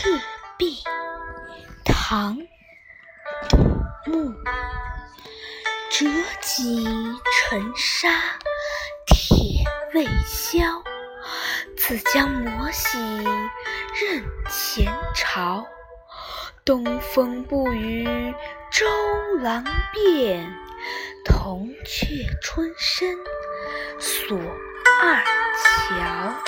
赤壁唐杜牧。折戟沉沙铁未销自将磨洗认前朝。东风不与周郎便铜雀春深锁二乔